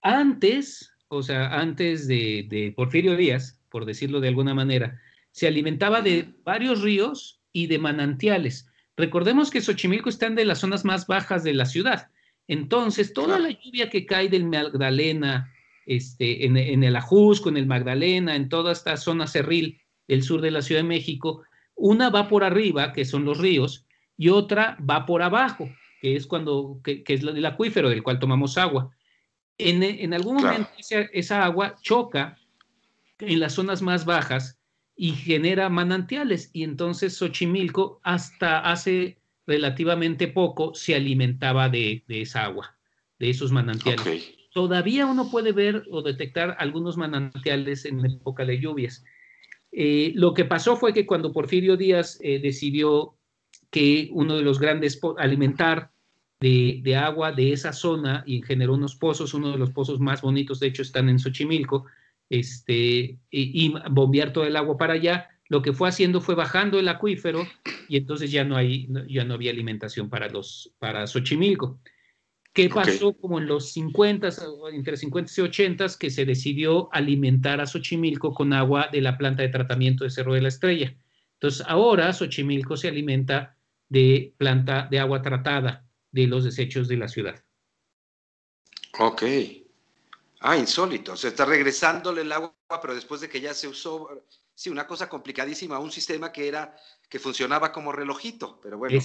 Antes, o sea, antes de, Porfirio Díaz, por decirlo de alguna manera, se alimentaba de varios ríos y de manantiales. Recordemos que Xochimilco está en de las zonas más bajas de la ciudad. Entonces, toda la lluvia que cae del Magdalena, este, en, en, el Ajusco, en el Magdalena, en toda esta zona cerril del sur de la Ciudad de México, una va por arriba, que son los ríos, y otra va por abajo, que es cuando, que, que es el acuífero del cual tomamos agua. En, algún momento esa, agua choca en las zonas más bajas y genera manantiales. Y entonces Xochimilco hasta hace relativamente poco se alimentaba de, esa agua, de esos manantiales. Todavía uno puede ver o detectar algunos manantiales en época de lluvias. Eh, lo que pasó fue que cuando Porfirio Díaz eh, decidió que uno de los grandes alimentar de, agua de esa zona y generó unos pozos, uno de los pozos más bonitos, de hecho, están en Xochimilco, este, y, bombear todo el agua para allá, lo que fue haciendo fue bajando el acuífero y entonces ya no, hay, ya no había alimentación para, los, para Xochimilco. ¿Qué pasó como en los 50, entre 50 y 80, que se decidió alimentar a Xochimilco con agua de la planta de tratamiento de Cerro de la Estrella? Entonces ahora Xochimilco se alimenta de planta de agua tratada de los desechos de la ciudad. Ok. Ah, insólito. Se está regresándole el agua, pero después de que ya se usó, sí, una cosa complicadísima, un sistema que era que funcionaba como relojito, pero bueno,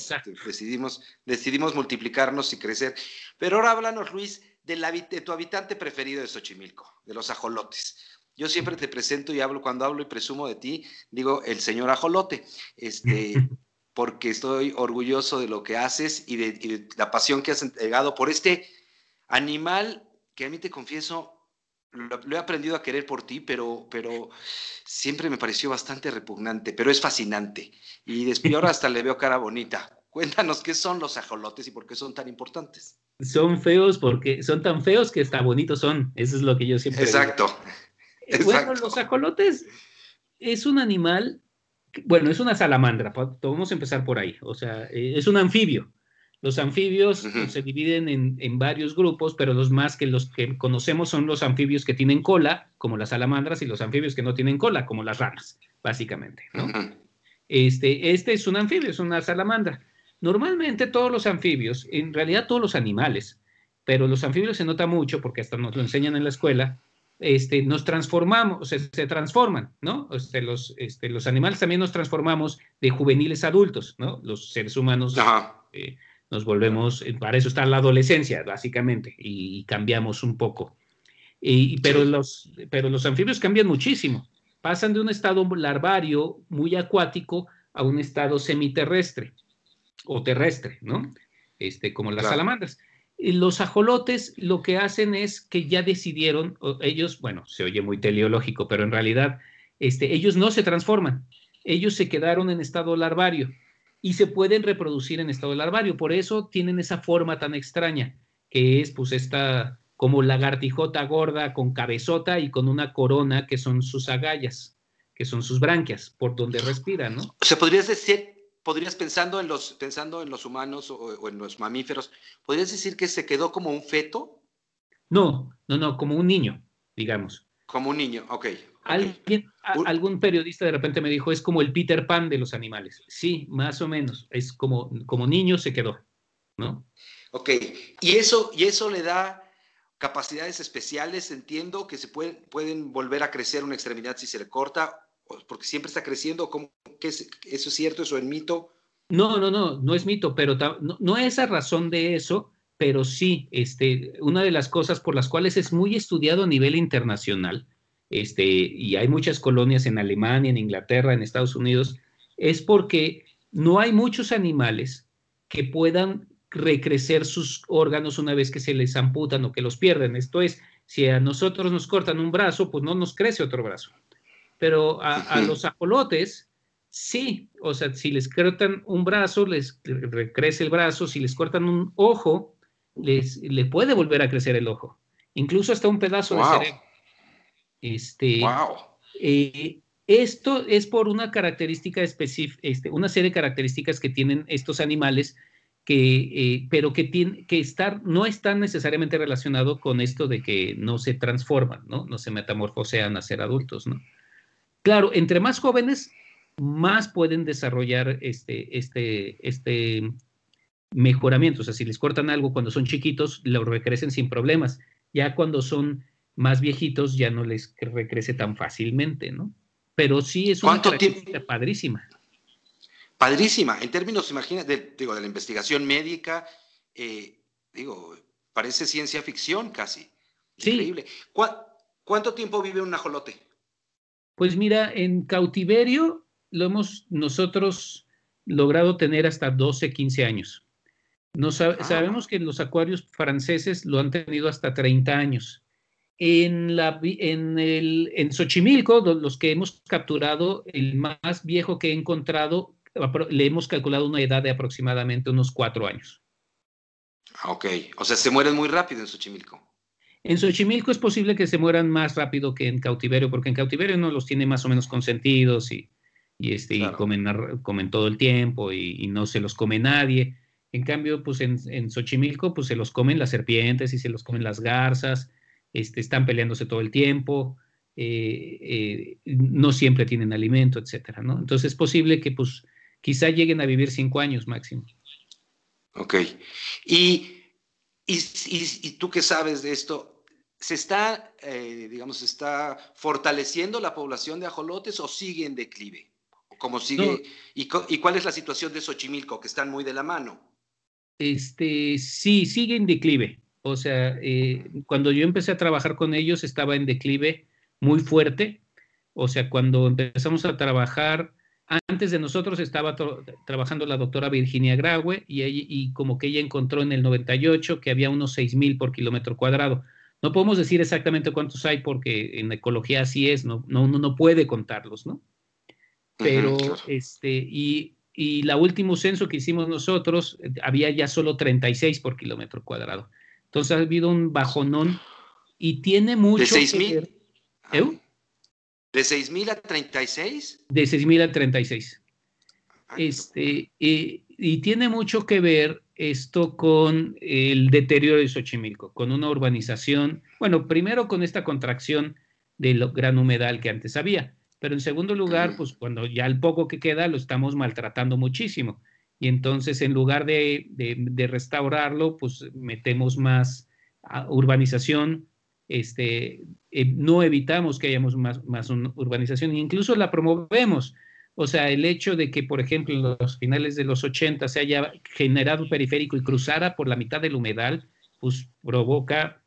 decidimos, decidimos multiplicarnos y crecer. Pero ahora háblanos, Luis, de, tu habitante preferido de Xochimilco, de los ajolotes. Yo siempre te presento y hablo, cuando hablo y presumo de ti, digo el señor ajolote, este, porque estoy orgulloso de lo que haces y de, la pasión que has entregado por este animal que a mí te confieso, lo, he aprendido a querer por ti, pero, pero siempre me pareció bastante repugnante, pero es fascinante. Y después ahora hasta le veo cara bonita. Cuéntanos qué son los ajolotes y por qué son tan importantes. Son feos porque son tan feos que hasta bonitos son. Eso es lo que yo siempre Exacto. Digo. Bueno, los ajolotes es un animal, bueno, es una salamandra, vamos a empezar por ahí. O sea, eh, es un anfibio. Los anfibios se dividen en, varios grupos, pero los más que los que conocemos son los anfibios que tienen cola, como las salamandras, y los anfibios que no tienen cola, como las ranas, básicamente. este, este es un anfibio, es una salamandra. Normalmente todos los anfibios, en realidad todos los animales, pero los anfibios se nota mucho porque hasta nos lo enseñan en la escuela, este, nos transformamos, se, se transforman, ¿no? Este, los, este, los animales también nos transformamos de juveniles a adultos, ¿no? Los seres humanos eh, nos volvemos, eh, para eso está la adolescencia, básicamente, y, cambiamos un poco. Y, pero, los, pero los anfibios cambian muchísimo. Pasan de un estado larvario muy acuático a un estado semiterrestre o terrestre, ¿no? Este, como las salamandras. Los ajolotes lo que hacen es que ya decidieron, ellos, bueno, se oye muy teleológico, pero en realidad este, ellos no se transforman, ellos se quedaron en estado larvario y se pueden reproducir en estado larvario. Por eso tienen esa forma tan extraña, que es pues esta como lagartijota gorda con cabezota y con una corona que son sus agallas, que son sus branquias, por donde respiran, ¿no? O sea, podrías decir, podrías pensando en los, pensando en los humanos o, en los mamíferos, ¿podrías decir que se quedó como un feto? No, no, no, como un niño, digamos. Como un niño, ok. Alguien, algún periodista de repente me dijo, es como el Peter Pan de los animales. Sí, más o menos. Es como, como niño se quedó, ¿no? Ok, y eso, y eso le da capacidades especiales, entiendo, que se pueden, pueden volver a crecer una extremidad si se le corta, porque siempre está creciendo. ¿Cómo, ¿Eso es cierto? ¿Eso es mito? No, no, no, no es mito, pero no, no es a razón de eso, pero sí, este, una de las cosas por las cuales es muy estudiado a nivel internacional este, y hay muchas colonias en Alemania, en Inglaterra, en Estados Unidos, es porque no hay muchos animales que puedan recrecer sus órganos una vez que se les amputan o que los pierden. Esto es, si a nosotros nos cortan un brazo, pues no nos crece otro brazo. Pero a, los ajolotes, sí, o sea, si les cortan un brazo, les crece el brazo, si les cortan un ojo, les, le puede volver a crecer el ojo, incluso hasta un pedazo de cerebro. Este, eh, esto es por una característica específica, este, una serie de características que tienen estos animales, que, eh, pero que, tiene, que estar, no están necesariamente relacionados con esto de que no se transforman, ¿no? no se metamorfosean a ser adultos. ¿no? Claro, entre más jóvenes, más pueden desarrollar este, este, este mejoramiento. O sea, si les cortan algo cuando son chiquitos, lo recrecen sin problemas. Ya cuando son más viejitos ya no les recrece tan fácilmente, ¿no? Pero sí es una característica padrísima. Padrísima. En términos, imagínate, digo, de la investigación médica, eh, digo, parece ciencia ficción casi. Sí. Increíble. ¿Cuánto tiempo vive un ajolote? Pues mira, en cautiverio lo hemos nosotros logrado tener hasta 12, 15 años. No ah. Sabemos que los acuarios franceses lo han tenido hasta 30 años. En, la, en, el, en Xochimilco, los que hemos capturado, el más viejo que he encontrado, le hemos calculado una edad de aproximadamente unos cuatro años. Ah, ok, o sea, se mueren muy rápido en Xochimilco. En Xochimilco es posible que se mueran más rápido que en cautiverio, porque en cautiverio no los tiene más o menos consentidos y, y, este, comen, comen, todo el tiempo y, no se los come nadie. En cambio, pues en, en, Xochimilco, pues se los comen las serpientes y se los comen las garzas, este, están peleándose todo el tiempo, eh, eh, no siempre tienen alimento, etcétera, ¿no? Entonces es posible que, pues, quizá lleguen a vivir cinco años máximo. Ok. Y y, tú qué sabes de esto, ¿se está, eh, digamos, se está fortaleciendo la población de ajolotes o sigue en declive? ¿Cómo sigue? ¿Y, cuál es la situación de Xochimilco, que están muy de la mano? Este, sí, sigue en declive. O sea, eh, cuando yo empecé a trabajar con ellos estaba en declive muy fuerte. O sea, cuando empezamos a trabajar, antes de nosotros estaba trabajando la doctora Virginia Graue y, y, como que ella encontró en el 98 que había unos 6.000 por kilómetro cuadrado. No podemos decir exactamente cuántos hay porque en ecología así es, no, no uno no puede contarlos, ¿no? Pero, este, y, y la último censo que hicimos nosotros, eh, había ya solo 36 por kilómetro cuadrado. Entonces ha habido un bajonón y tiene mucho... ¿De 6.000? ¿Eh? ¿De 6.000 a 36? De 6.000 a 36. Este, y tiene mucho que ver esto con el deterioro de Xochimilco, con una urbanización, bueno, primero con esta contracción del gran humedal que antes había, pero en segundo lugar, pues cuando ya el poco que queda lo estamos maltratando muchísimo. Y entonces en lugar de, de restaurarlo, pues metemos más ah, urbanización, este, eh, no evitamos que hayamos más, más urbanización, incluso la promovemos. O sea, el hecho de que, por ejemplo, en los finales de los 80 se haya generado un periférico y cruzara por la mitad del humedal, pues provoca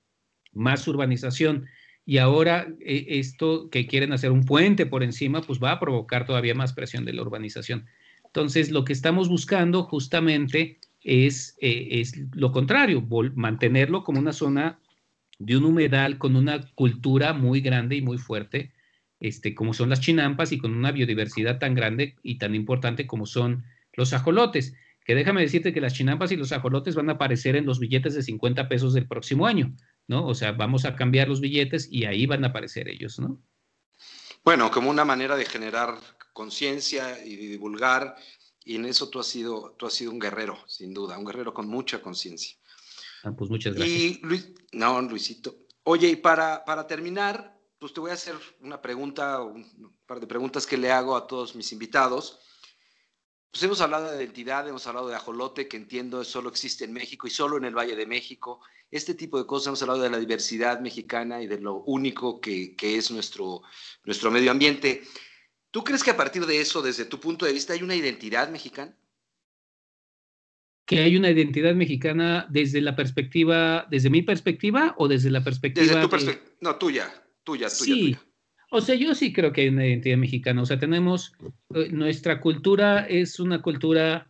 más urbanización. Y ahora eh, esto que quieren hacer un puente por encima, pues va a provocar todavía más presión de la urbanización. Entonces, lo que estamos buscando justamente es, eh, es lo contrario, mantenerlo como una zona de un humedal con una cultura muy grande y muy fuerte, este, como son las chinampas y con una biodiversidad tan grande y tan importante como son los ajolotes. Que déjame decirte que las chinampas y los ajolotes van a aparecer en los billetes de 50 pesos del próximo año, ¿no? O sea, vamos a cambiar los billetes y ahí van a aparecer ellos, ¿no? Bueno, como una manera de generar conciencia y de divulgar, y en eso tú has sido, tú has sido un guerrero, sin duda, un guerrero con mucha conciencia. Ah, pues muchas gracias. Y Luis, no, Luisito. Oye, y para, para terminar, pues te voy a hacer una pregunta, un par de preguntas que le hago a todos mis invitados. Pues hemos hablado de identidad, hemos hablado de ajolote, que entiendo solo existe en México y solo en el Valle de México. Este tipo de cosas, hemos hablado de la diversidad mexicana y de lo único que, que es nuestro, nuestro medio ambiente. ¿Tú crees que a partir de eso, desde tu punto de vista, hay una identidad mexicana? Que hay una identidad mexicana desde la perspectiva, desde mi perspectiva o desde la perspectiva... Desde tu perspectiva, no, tuya, tuya, tuya. Sí, o sea, yo sí creo que hay una identidad mexicana, o sea, tenemos, eh, nuestra cultura es una cultura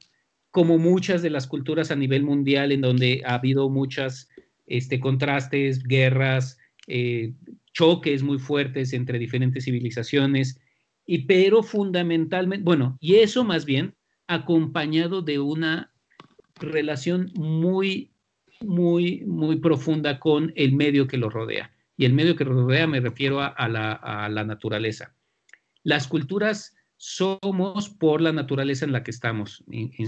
como muchas de las culturas a nivel mundial en donde ha habido muchas este, contrastes, guerras, eh, choques muy fuertes entre diferentes civilizaciones, y pero fundamentalmente, bueno, y eso más bien acompañado de una relación muy, muy, muy profunda con el medio que lo rodea. Y el medio que lo rodea me refiero a, la, naturaleza. Las culturas somos por la naturaleza en la que estamos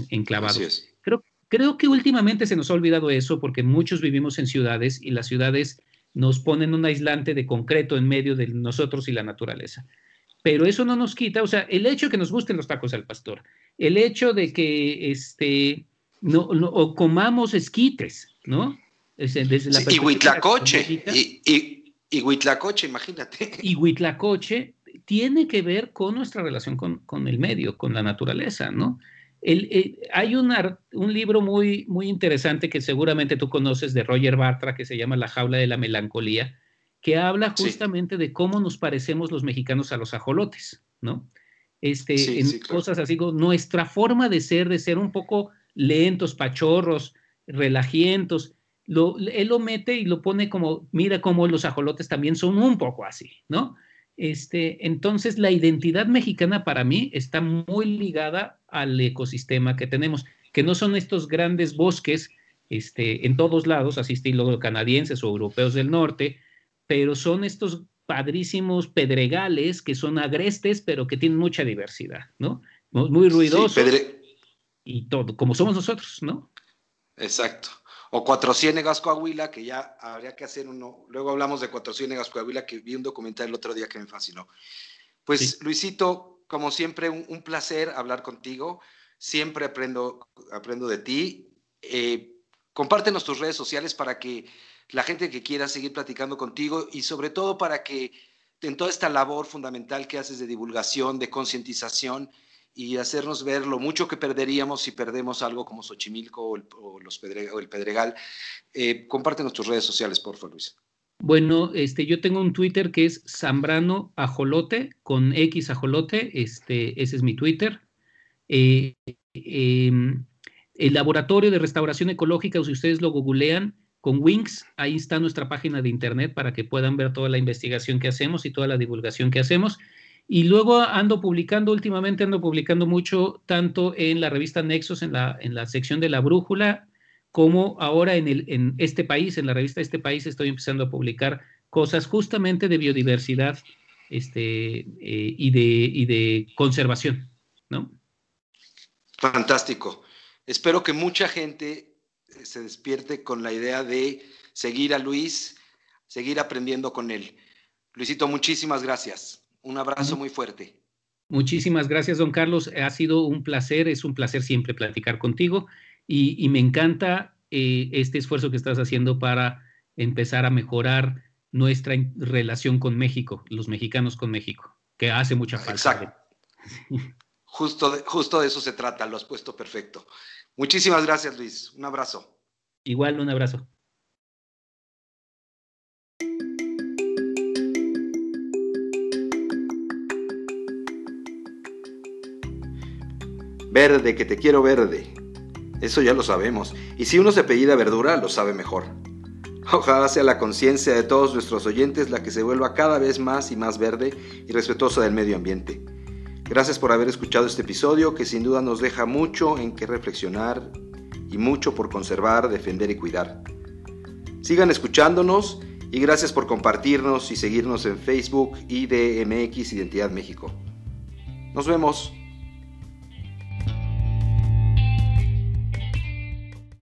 enclavados. Creo, creo que últimamente se nos ha olvidado eso porque muchos vivimos en ciudades y las ciudades nos ponen un aislante de concreto en medio de nosotros y la naturaleza. Pero eso no nos quita, o sea, el hecho de que nos gusten los tacos al pastor, el hecho de que este, no, o comamos esquites, ¿no? Desde, la y Huitlacoche, y, y, Huitlacoche, imagínate. Y Huitlacoche tiene que ver con nuestra relación con, el medio, con la naturaleza, ¿no? El, hay un libro muy, muy interesante que seguramente tú conoces de Roger Bartra que se llama La jaula de la melancolía, que habla justamente de cómo nos parecemos los mexicanos a los ajolotes, ¿no? Este, en cosas así, nuestra forma de ser, de ser un poco lentos, pachorros, relajientos. Lo, él lo mete y lo pone como, mira cómo los ajolotes también son un poco así, ¿no? Este, entonces, la identidad mexicana para mí está muy ligada al ecosistema que tenemos, que no son estos grandes bosques este, en todos lados, así estilo canadienses o europeos del norte, pero son estos padrísimos pedregales que son agrestes, pero que tienen mucha diversidad, ¿no? Muy ruidosos y todo, como somos nosotros, ¿no? Exacto. O Cuatro Ciénegas Coahuila, que ya habría que hacer uno. Luego hablamos de Cuatro Ciénegas Coahuila, que vi un documental el otro día que me fascinó. Pues Luisito, como siempre, un, placer hablar contigo. Siempre aprendo, aprendo de ti. Eh, compártenos tus redes sociales para que la gente que quiera seguir platicando contigo y sobre todo para que en toda esta labor fundamental que haces de divulgación, de concientización y hacernos ver lo mucho que perderíamos si perdemos algo como Xochimilco o el, los Pedregal. Eh, comparte tus redes sociales, por favor, Luis. Bueno, este, yo tengo un Twitter que es Zambrano Ajolote, con X Ajolote, este, ese es mi Twitter. Eh, em, el Laboratorio de Restauración Ecológica, si ustedes lo googlean, con Wings, ahí está nuestra página de internet para que puedan ver toda la investigación que hacemos y toda la divulgación que hacemos. Y luego ando publicando, últimamente ando publicando mucho, tanto en la revista Nexos, en la, en la sección de la brújula, como ahora en, el, en este país, en la revista Este País, estoy empezando a publicar cosas justamente de biodiversidad este, eh, y, de, y de conservación, ¿no? Fantástico. Espero que mucha gente eh, se despierte con la idea de seguir a Luis, seguir aprendiendo con él. Luisito, muchísimas gracias. Un abrazo muy fuerte. Muchísimas gracias, don Carlos. Ha sido un placer, es un placer siempre platicar contigo y, me encanta eh, este esfuerzo que estás haciendo para empezar a mejorar nuestra relación con México, los mexicanos con México, que hace mucha falta. Exacto. Justo de, justo de eso se trata, lo has puesto perfecto. Muchísimas gracias, Luis. Un abrazo. Igual, un abrazo. Verde, que te quiero verde. Eso ya lo sabemos. Y si uno se apellida verdura, lo sabe mejor. Ojalá sea la conciencia de todos nuestros oyentes la que se vuelva cada vez más y más verde y respetuosa del medio ambiente. Gracias por haber escuchado este episodio que sin duda nos deja mucho en qué reflexionar y mucho por conservar, defender y cuidar. Sigan escuchándonos y gracias por compartirnos y seguirnos en Facebook IDMX Identidad México. Nos vemos.